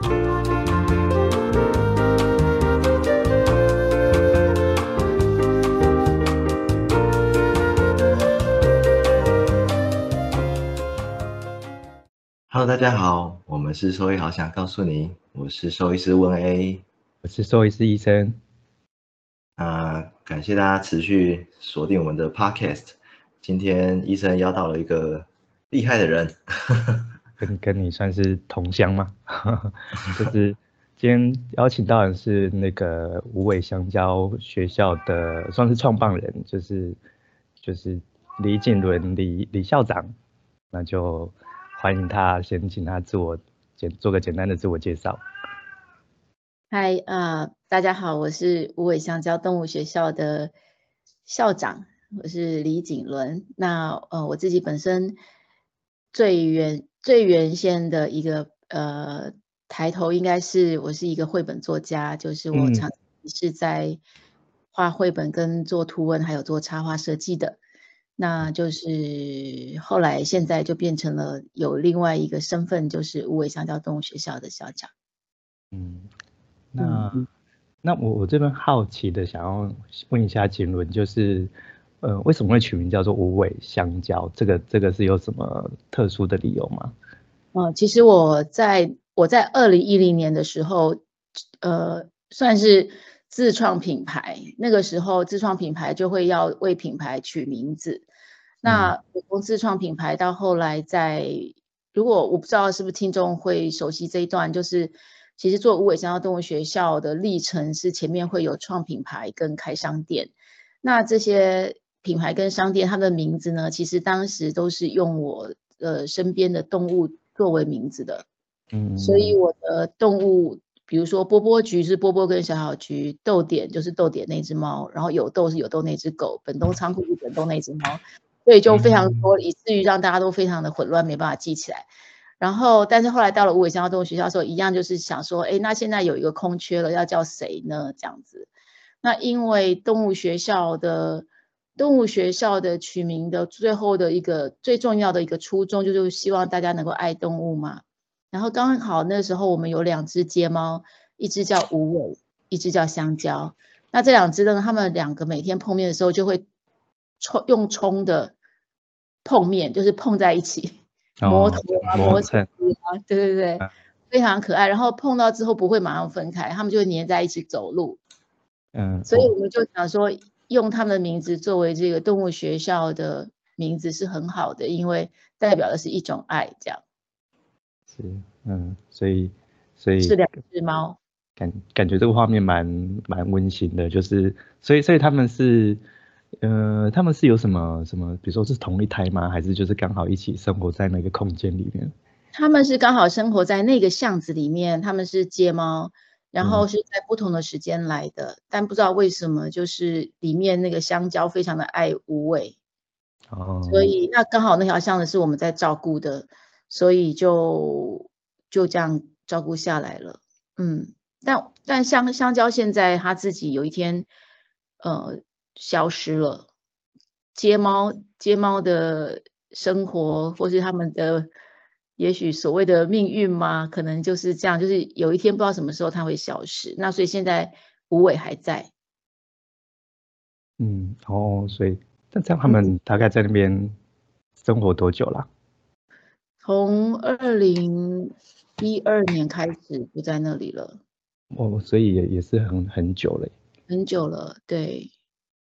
Hello，大家好，我们是兽医好想告诉你，我是兽医师温 A，我是兽医师医生。啊，感谢大家持续锁定我们的 Podcast。今天医生邀到了一个厉害的人，跟跟你算是同乡吗？就是今天邀请到的是那个无尾香蕉学校的，算是创办人，就是就是李景伦李李校长，那就。欢迎他，先请他自我简做个简单的自我介绍。嗨，呃，大家好，我是无尾香蕉动物学校的校长，我是李景伦。那呃，我自己本身最原最原先的一个呃抬头，应该是我是一个绘本作家，就是我长期是在画绘本、跟做图文，还有做插画设计的。那就是后来现在就变成了有另外一个身份，就是无尾香蕉动物学校的校长。嗯，那那我我这边好奇的想要问一下景伦，就是呃为什么会取名叫做无尾香蕉？这个这个是有什么特殊的理由吗？呃，其实我在我在二零一零年的时候，呃，算是。自创品牌，那个时候自创品牌就会要为品牌取名字。那从自创品牌到后来，在如果我不知道是不是听众会熟悉这一段，就是其实做无尾香蕉动物学校的历程是前面会有创品牌跟开商店。那这些品牌跟商店，它的名字呢，其实当时都是用我呃身边的动物作为名字的。嗯，所以我的动物。比如说波波菊是波波跟小小菊，豆点就是豆点那只猫，然后有豆是有豆那只狗，本东仓库是本东那只猫，所以就非常多，以至于让大家都非常的混乱，没办法记起来。然后，但是后来到了无尾香蕉动物学校的时候，一样就是想说，哎，那现在有一个空缺了，要叫谁呢？这样子。那因为动物学校的动物学校的取名的最后的一个最重要的一个初衷，就是希望大家能够爱动物嘛。然后刚好那时候我们有两只街猫，一只叫无尾，一只叫香蕉。那这两只呢，它们两个每天碰面的时候就会冲用冲的碰面，就是碰在一起，摸头啊，摸身啊，对对对，非常可爱。然后碰到之后不会马上分开，它们就会黏在一起走路。嗯，所以我们就想说，用他们的名字作为这个动物学校的名字是很好的，因为代表的是一种爱，这样。是，嗯，所以，所以是两只猫，感感觉这个画面蛮蛮温馨的，就是，所以，所以他们是，呃，他们是有什么什么，比如说是同一胎吗？还是就是刚好一起生活在那个空间里面？他们是刚好生活在那个巷子里面，他们是街猫，然后是在不同的时间来的，但不知道为什么，就是里面那个香蕉非常的爱无尾，哦，所以那刚好那条巷子是我们在照顾的。所以就就这样照顾下来了，嗯，但但香香蕉现在它自己有一天，呃，消失了。街猫街猫的生活，或是他们的也许所谓的命运吗？可能就是这样，就是有一天不知道什么时候它会消失。那所以现在无尾还在。嗯，哦，所以那这样他们大概在那边生活多久了？从二零一二年开始不在那里了，哦，所以也也是很很久了，很久了，对。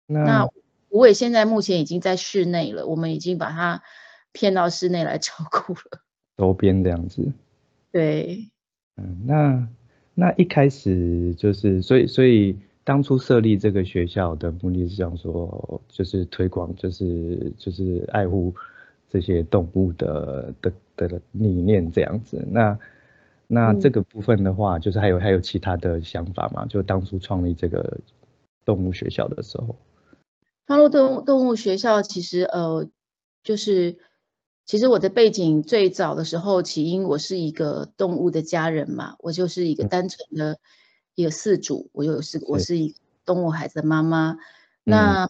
那吴伟现在目前已经在室内了，我们已经把他骗到室内来 照顾了，周边这样子。对，嗯，那那一开始就是，所以所以当初设立这个学校的目的是想说，就是推广，就是就是爱护。这些动物的的的理念这样子，那那这个部分的话，就是还有还有其他的想法吗？就当初创立这个动物学校的时候，创立动物动物学校其实呃，就是其实我的背景最早的时候起因我是一个动物的家人嘛，我就是一个单纯的一个饲主，我有是我是。一动物孩子的妈妈，那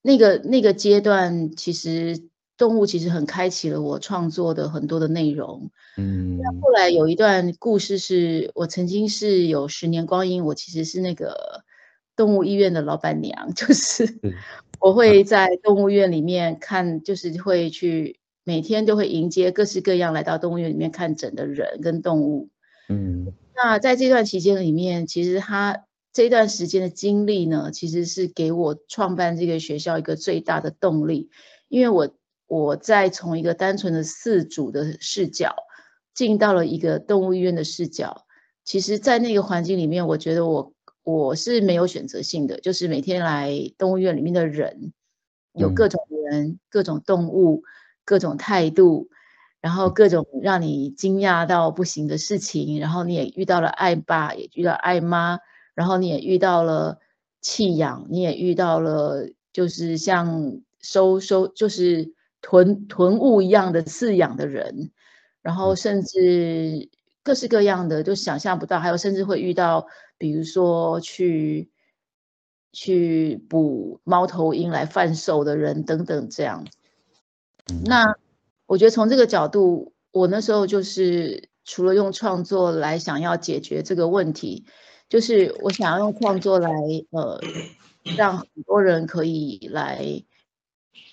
那个那个阶段其实。动物其实很开启了我创作的很多的内容。嗯，那。后来有一段故事是我曾经是有十年光阴，我其实是那个动物医院的老板娘，就是我会在动物院里面看，就是会去每天都会迎接各式各样来到动物园里面看诊的人跟动物。嗯，那在这段期间里面，其实他这段时间的经历呢，其实是给我创办这个学校一个最大的动力，因为我我在从一个单纯的饲主的视角，进到了一个动物医院的视角，其实，在那个环境里面，我觉得我我是没有选择性的，就是每天来动物园里面的人，有各种人、各种动物、各种态度。然后各种让你惊讶到不行的事情，然后你也遇到了爱爸，也遇到爱妈，然后你也遇到了弃养，你也遇到了就是像收收就是囤囤物一样的饲养的人，然后甚至各式各样的就想象不到，还有甚至会遇到，比如说去去捕猫头鹰来贩售的人等等这样，那。我觉得从这个角度，我那时候就是除了用创作来想要解决这个问题，就是我想要用创作来呃，让很多人可以来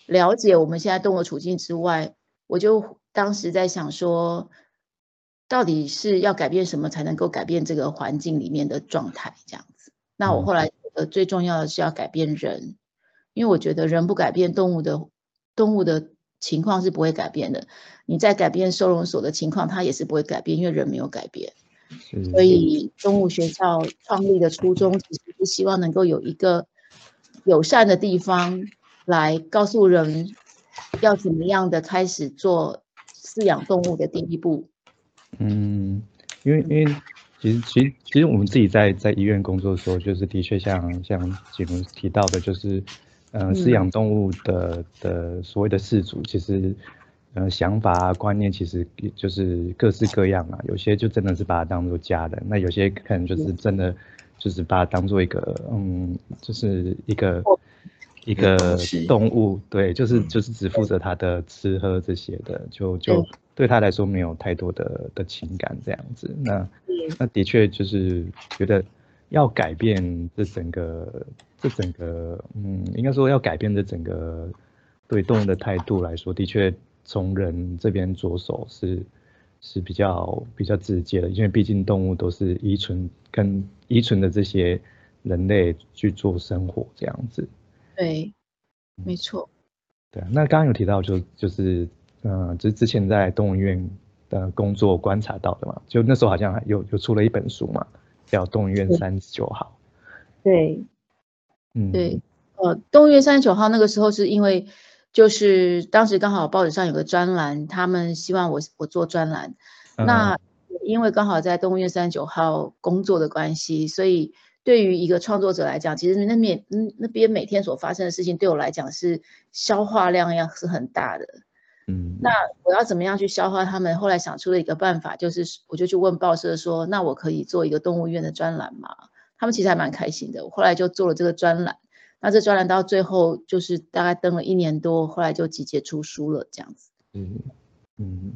了解我们现在动物处境之外，我就当时在想说，到底是要改变什么才能够改变这个环境里面的状态这样子？那我后来呃最重要的是要改变人，因为我觉得人不改变动物的动物的。情况是不会改变的，你在改变收容所的情况，它也是不会改变，因为人没有改变。所以动物学校创立的初衷，其实是希望能够有一个友善的地方，来告诉人要怎么样的开始做饲养动物的第一步。嗯，因为因为其实其实其实我们自己在在医院工作的时候，就是的确像像锦荣提到的，就是。嗯，饲养动物的的所谓的饲主，其实，呃，想法啊观念其实就是各式各样啊。有些就真的是把它当做家人，那有些可能就是真的就是把它当做一个，嗯，就是一个一个动物，对，就是就是只负责它的吃喝这些的，就就对他来说没有太多的的情感这样子。那那的确就是觉得。要改变这整个，这整个，嗯，应该说要改变这整个对动物的态度来说，的确从人这边着手是是比较比较直接的，因为毕竟动物都是依存跟依存的这些人类去做生活这样子。对，没错。对啊，那刚刚有提到就就是，嗯，就是之前在动物医院的工作观察到的嘛，就那时候好像有有出了一本书嘛。叫动物园三十九号，对，嗯，对，呃，动物园三十九号那个时候是因为，就是当时刚好报纸上有个专栏，他们希望我我做专栏，那因为刚好在动物园三十九号工作的关系，所以对于一个创作者来讲，其实那面嗯那边每天所发生的事情，对我来讲是消化量要是很大的。嗯，那我要怎么样去消化他们？后来想出了一个办法，就是我就去问报社说：“那我可以做一个动物园的专栏吗？”他们其实还蛮开心的。我后来就做了这个专栏，那这专栏到最后就是大概登了一年多，后来就集结出书了，这样子。嗯嗯，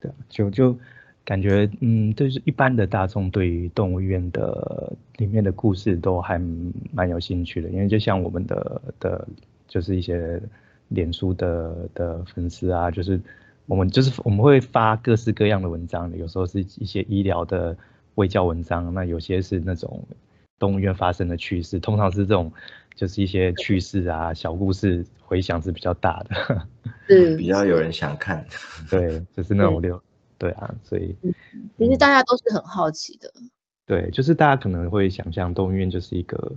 对，就就感觉嗯，就是一般的大众对于动物园的里面的故事都还蛮有兴趣的，因为就像我们的的，就是一些。脸书的的粉丝啊，就是我们就是我们会发各式各样的文章，有时候是一些医疗的卫教文章，那有些是那种动物园发生的趣事，通常是这种就是一些趣事啊小故事，回响是比较大的，是比较有人想看，对，就是那种六，对啊，所以其实大家都是很好奇的，对，就是大家可能会想象动物园就是一个。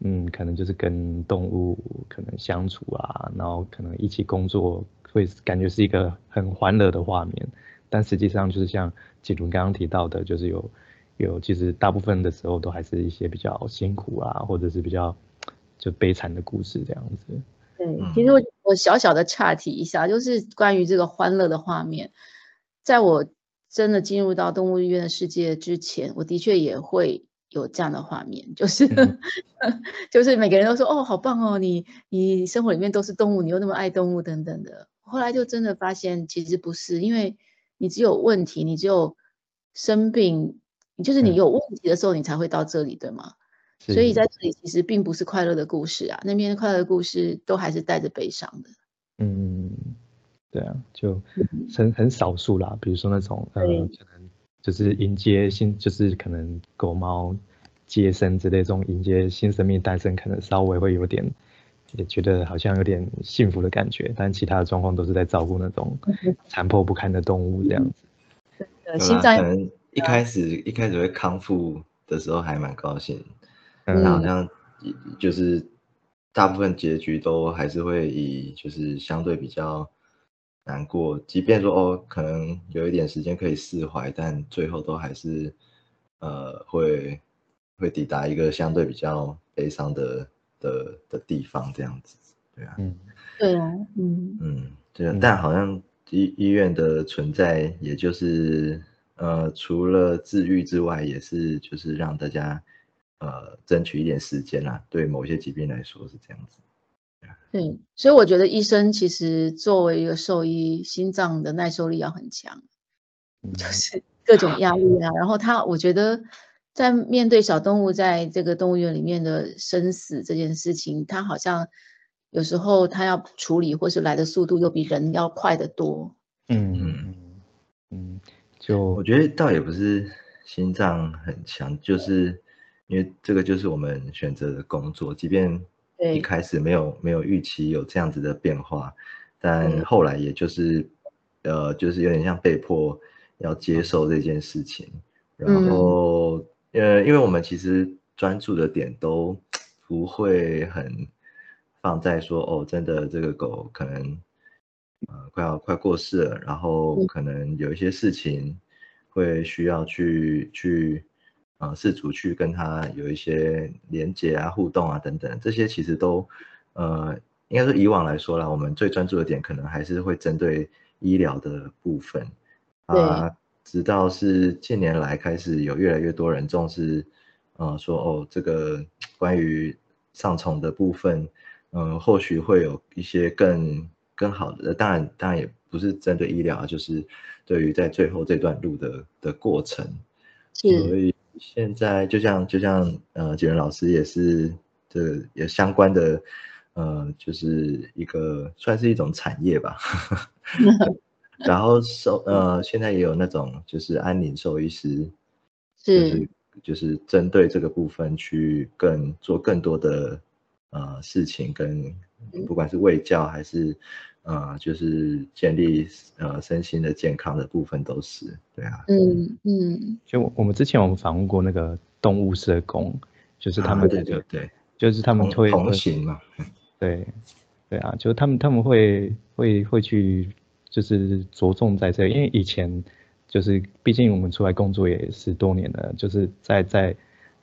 嗯，可能就是跟动物可能相处啊，然后可能一起工作，会感觉是一个很欢乐的画面。但实际上就是像锦伦刚刚提到的，就是有有其实大部分的时候都还是一些比较辛苦啊，或者是比较 就悲惨的故事这样子。对，其实我我小小的岔题一下，就是关于这个欢乐的画面，在我真的进入到动物医院的世界之前，我的确也会。有这样的画面，就是 就是每个人都说哦，好棒哦，你你生活里面都是动物，你又那么爱动物等等的。后来就真的发现其实不是，因为你只有问题，你只有生病，你就是你有问题的时候，你才会到这里，对吗？所以在这里其实并不是快乐的故事啊，那边快乐的故事都还是带着悲伤的。嗯，对啊，就很很少数啦，比如说那种呃，可能就是迎接新，就是可能狗猫接生之类这种迎接新生命诞生，可能稍微会有点也觉得好像有点幸福的感觉，但其他的状况都是在照顾那种残破不堪的动物这样子。对，心脏可能一开始一开始会康复的时候还蛮高兴。但好像就是大部分结局都还是会以就是相对比较难过，即便说哦可能有一点时间可以释怀，但最后都还是呃会会抵达一个相对比较悲伤的的的地方这样子，对啊，嗯，对啊，嗯嗯，对，但好像医医院的存在，也就是呃除了治愈之外，也是就是让大家。呃，争取一点时间啦，对某些疾病来说是这样子。对，所以我觉得医生其实作为一个兽医，心脏的耐受力要很强，就是各种压力啊。然后他，我觉得在面对小动物在这个动物园里面的生死这件事情，他好像有时候他要处理或是来的速度又比人要快得多。嗯嗯嗯，就我觉得倒也不是心脏很强，就是。因为这个就是我们选择的工作，即便一开始没有没有预期有这样子的变化，但后来也就是，呃，就是有点像被迫要接受这件事情。然后，呃，因为我们其实专注的点都不会很放在说，哦，真的这个狗可能，呃，快要快过世了，然后可能有一些事情会需要去去。啊，试图去跟他有一些连接啊、互动啊等等，这些其实都，呃，应该说以往来说啦，我们最专注的点可能还是会针对医疗的部分。啊，直到是近年来开始有越来越多人重视，呃，说哦，这个关于上虫的部分，嗯，或许会有一些更更好的，当然，当然也不是针对医疗，就是对于在最后这段路的的过程，所以。现在就像就像呃，杰伦老师也是这也相关的呃，就是一个算是一种产业吧。然后兽呃，现在也有那种就是安宁兽医师，是就是针对这个部分去更做更多的呃事情，跟不管是卫教还是。呃，就是建立呃身心的健康的部分都是对啊，嗯嗯，就我们之前我们访问过那个动物社工，就是他们对对对，就是他们会同行嘛，对对啊，就他们他们会会会去就是着重在这，因为以前就是毕竟我们出来工作也十多年了，就是在在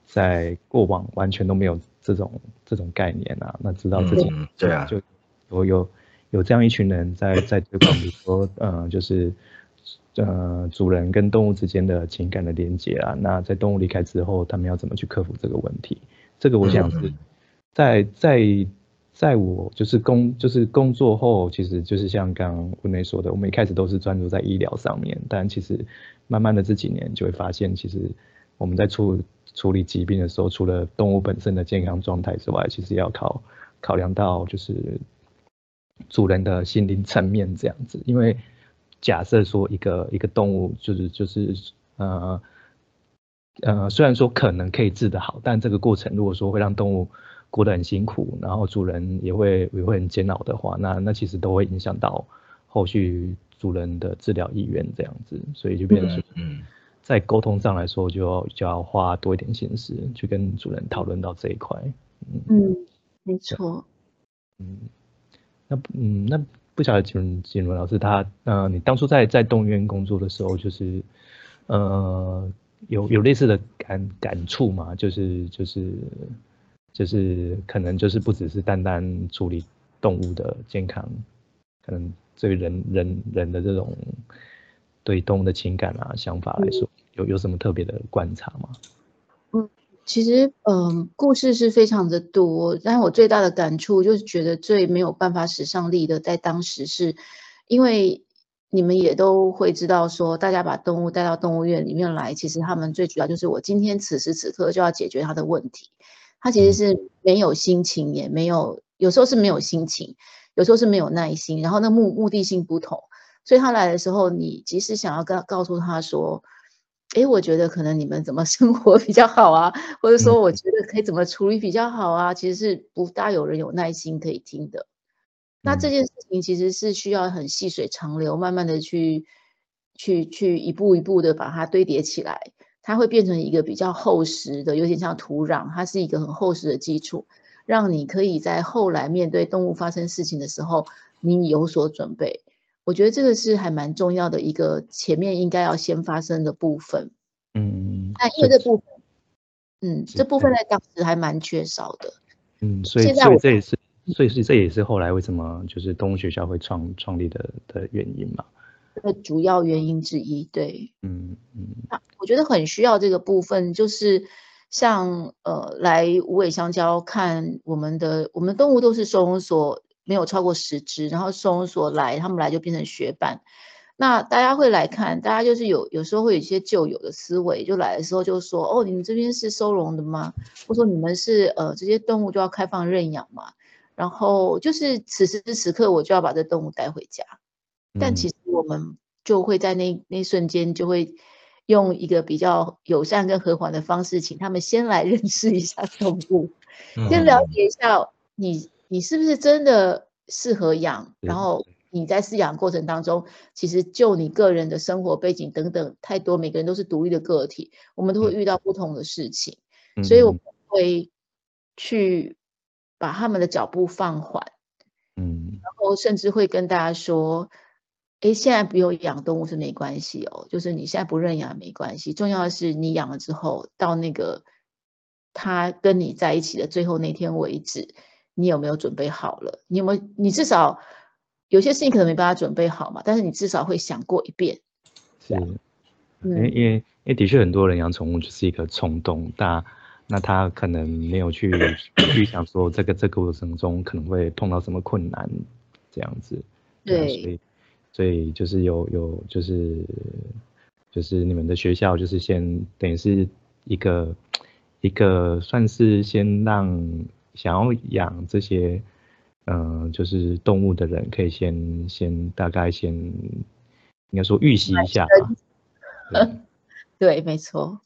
在过往完全都没有这种这种概念啊，那知道自己对啊，就我有。有这样一群人在 在推广，比如说，呃，就是，呃，主人跟动物之间的情感的连接啊。那在动物离开之后，他们要怎么去克服这个问题？这个我想是在在在我就是工就是工作后，其实就是像刚刚文内说的，我们一开始都是专注在医疗上面，但其实慢慢的这几年就会发现，其实我们在处处理疾病的时候，除了动物本身的健康状态之外，其实要考考量到就是。主人的心灵层面这样子，因为假设说一个一个动物就是就是呃呃，虽然说可能可以治得好，但这个过程如果说会让动物过得很辛苦，然后主人也会也会很煎熬的话，那那其实都会影响到后续主人的治疗意愿这样子，所以就变成嗯，在沟通上来说，就要就要花多一点心思去跟主人讨论到这一块。嗯，没错。嗯。那嗯，那不晓得锦锦伦老师他，呃，你当初在在动物园工作的时候，就是，呃，有有类似的感感触吗？就是就是就是可能就是不只是单单处理动物的健康，可能对人人人的这种对动物的情感啊想法来说，有有什么特别的观察吗？其实，嗯，故事是非常的多，但是我最大的感触就是觉得最没有办法使上力的，在当时是因为你们也都会知道，说大家把动物带到动物园里面来，其实他们最主要就是我今天此时此刻就要解决他的问题。他其实是没有心情，也没有，有时候是没有心情，有时候是没有耐心，然后那目目的性不同，所以他来的时候，你即使想要告告诉他说，哎，我觉得可能你们怎么 生活比较好啊，或者说我觉得可以怎么处理比较好啊，其实是不大有人有耐心可以听的。那这件事情其实是需要很细水长流，慢慢的去、去、去一步一步的把它堆叠起来，它会变成一个比较厚实的，有点像土壤，它是一个很厚实的基础，让你可以在后来面对动物发生事情的时候，你有所准备。我觉得这个是还蛮重要的一个前面应该要先发生的部分。嗯，那因为这部分，嗯，这部分在当时还蛮缺少的。嗯，所以所以这也是。所以是这也是后来为什么就是动物学校会创创立的的原因嘛？的主要原因之一，对，嗯嗯，那我觉得很需要这个部分，就是像呃来无尾香蕉看我们的，我们动物都是收容所没有超过十只，然后收容所来，他们来就变成学伴，那大家会来看，大家就是有有时候会有一些旧有的思维，就来的时候就说，哦，你们这边是收容的吗？或者说你们是呃这些动物就要开放认养嘛？然后就是此时此刻，我就要把这动物带回家。但其实我们就会在那那瞬间，就会用一个比较友善跟和缓的方式，请他们先来 认识一下动物，先了解一下你你是不是真的适合养。然后你在饲养过程当中，其实就你个人的生活背景等等太多，每个人都是独立的个体，我们都会遇到不同的事情，所以我们会去。把他们的脚步放缓，嗯，然后甚至会跟大家说，哎，现在不用养动物是没关系哦，就是你现在不认养没关系，重要的是你养了之后，到那个他跟你在一起的最后那天为止，你有没有准备好了？你有没有？你至少有些事情可能没办法准备好嘛，但是你至少会想过一遍。是，因为因为因为的确很多人养宠物就是一个冲动，但。那他可能没有去去想说这个这个过程中可能会碰到什么困难，这样子。对。所以，所以就是有有就是就是你们的学校就是先等于是一个一个算是先让想要养这些嗯就是动物的人可以先先大概先应该说预习一下吧。对，没错，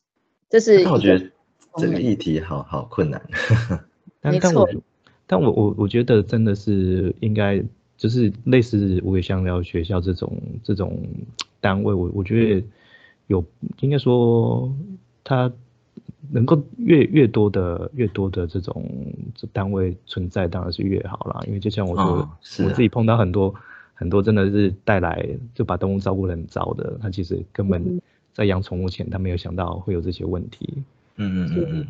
这是。我觉得。这个议题好好困难，但但我但我我我觉得真的是应该就是类似无尾香蕉学校这种这种单位，我我觉得有应该说它能够越越多的越多的这种单位存在，当然是越好啦。因为就像我说，我自己碰到很多很多真的是带来就把动物照顾得很糟的，他其实根本在养宠物前他没有想到会有这些问题。嗯嗯嗯嗯，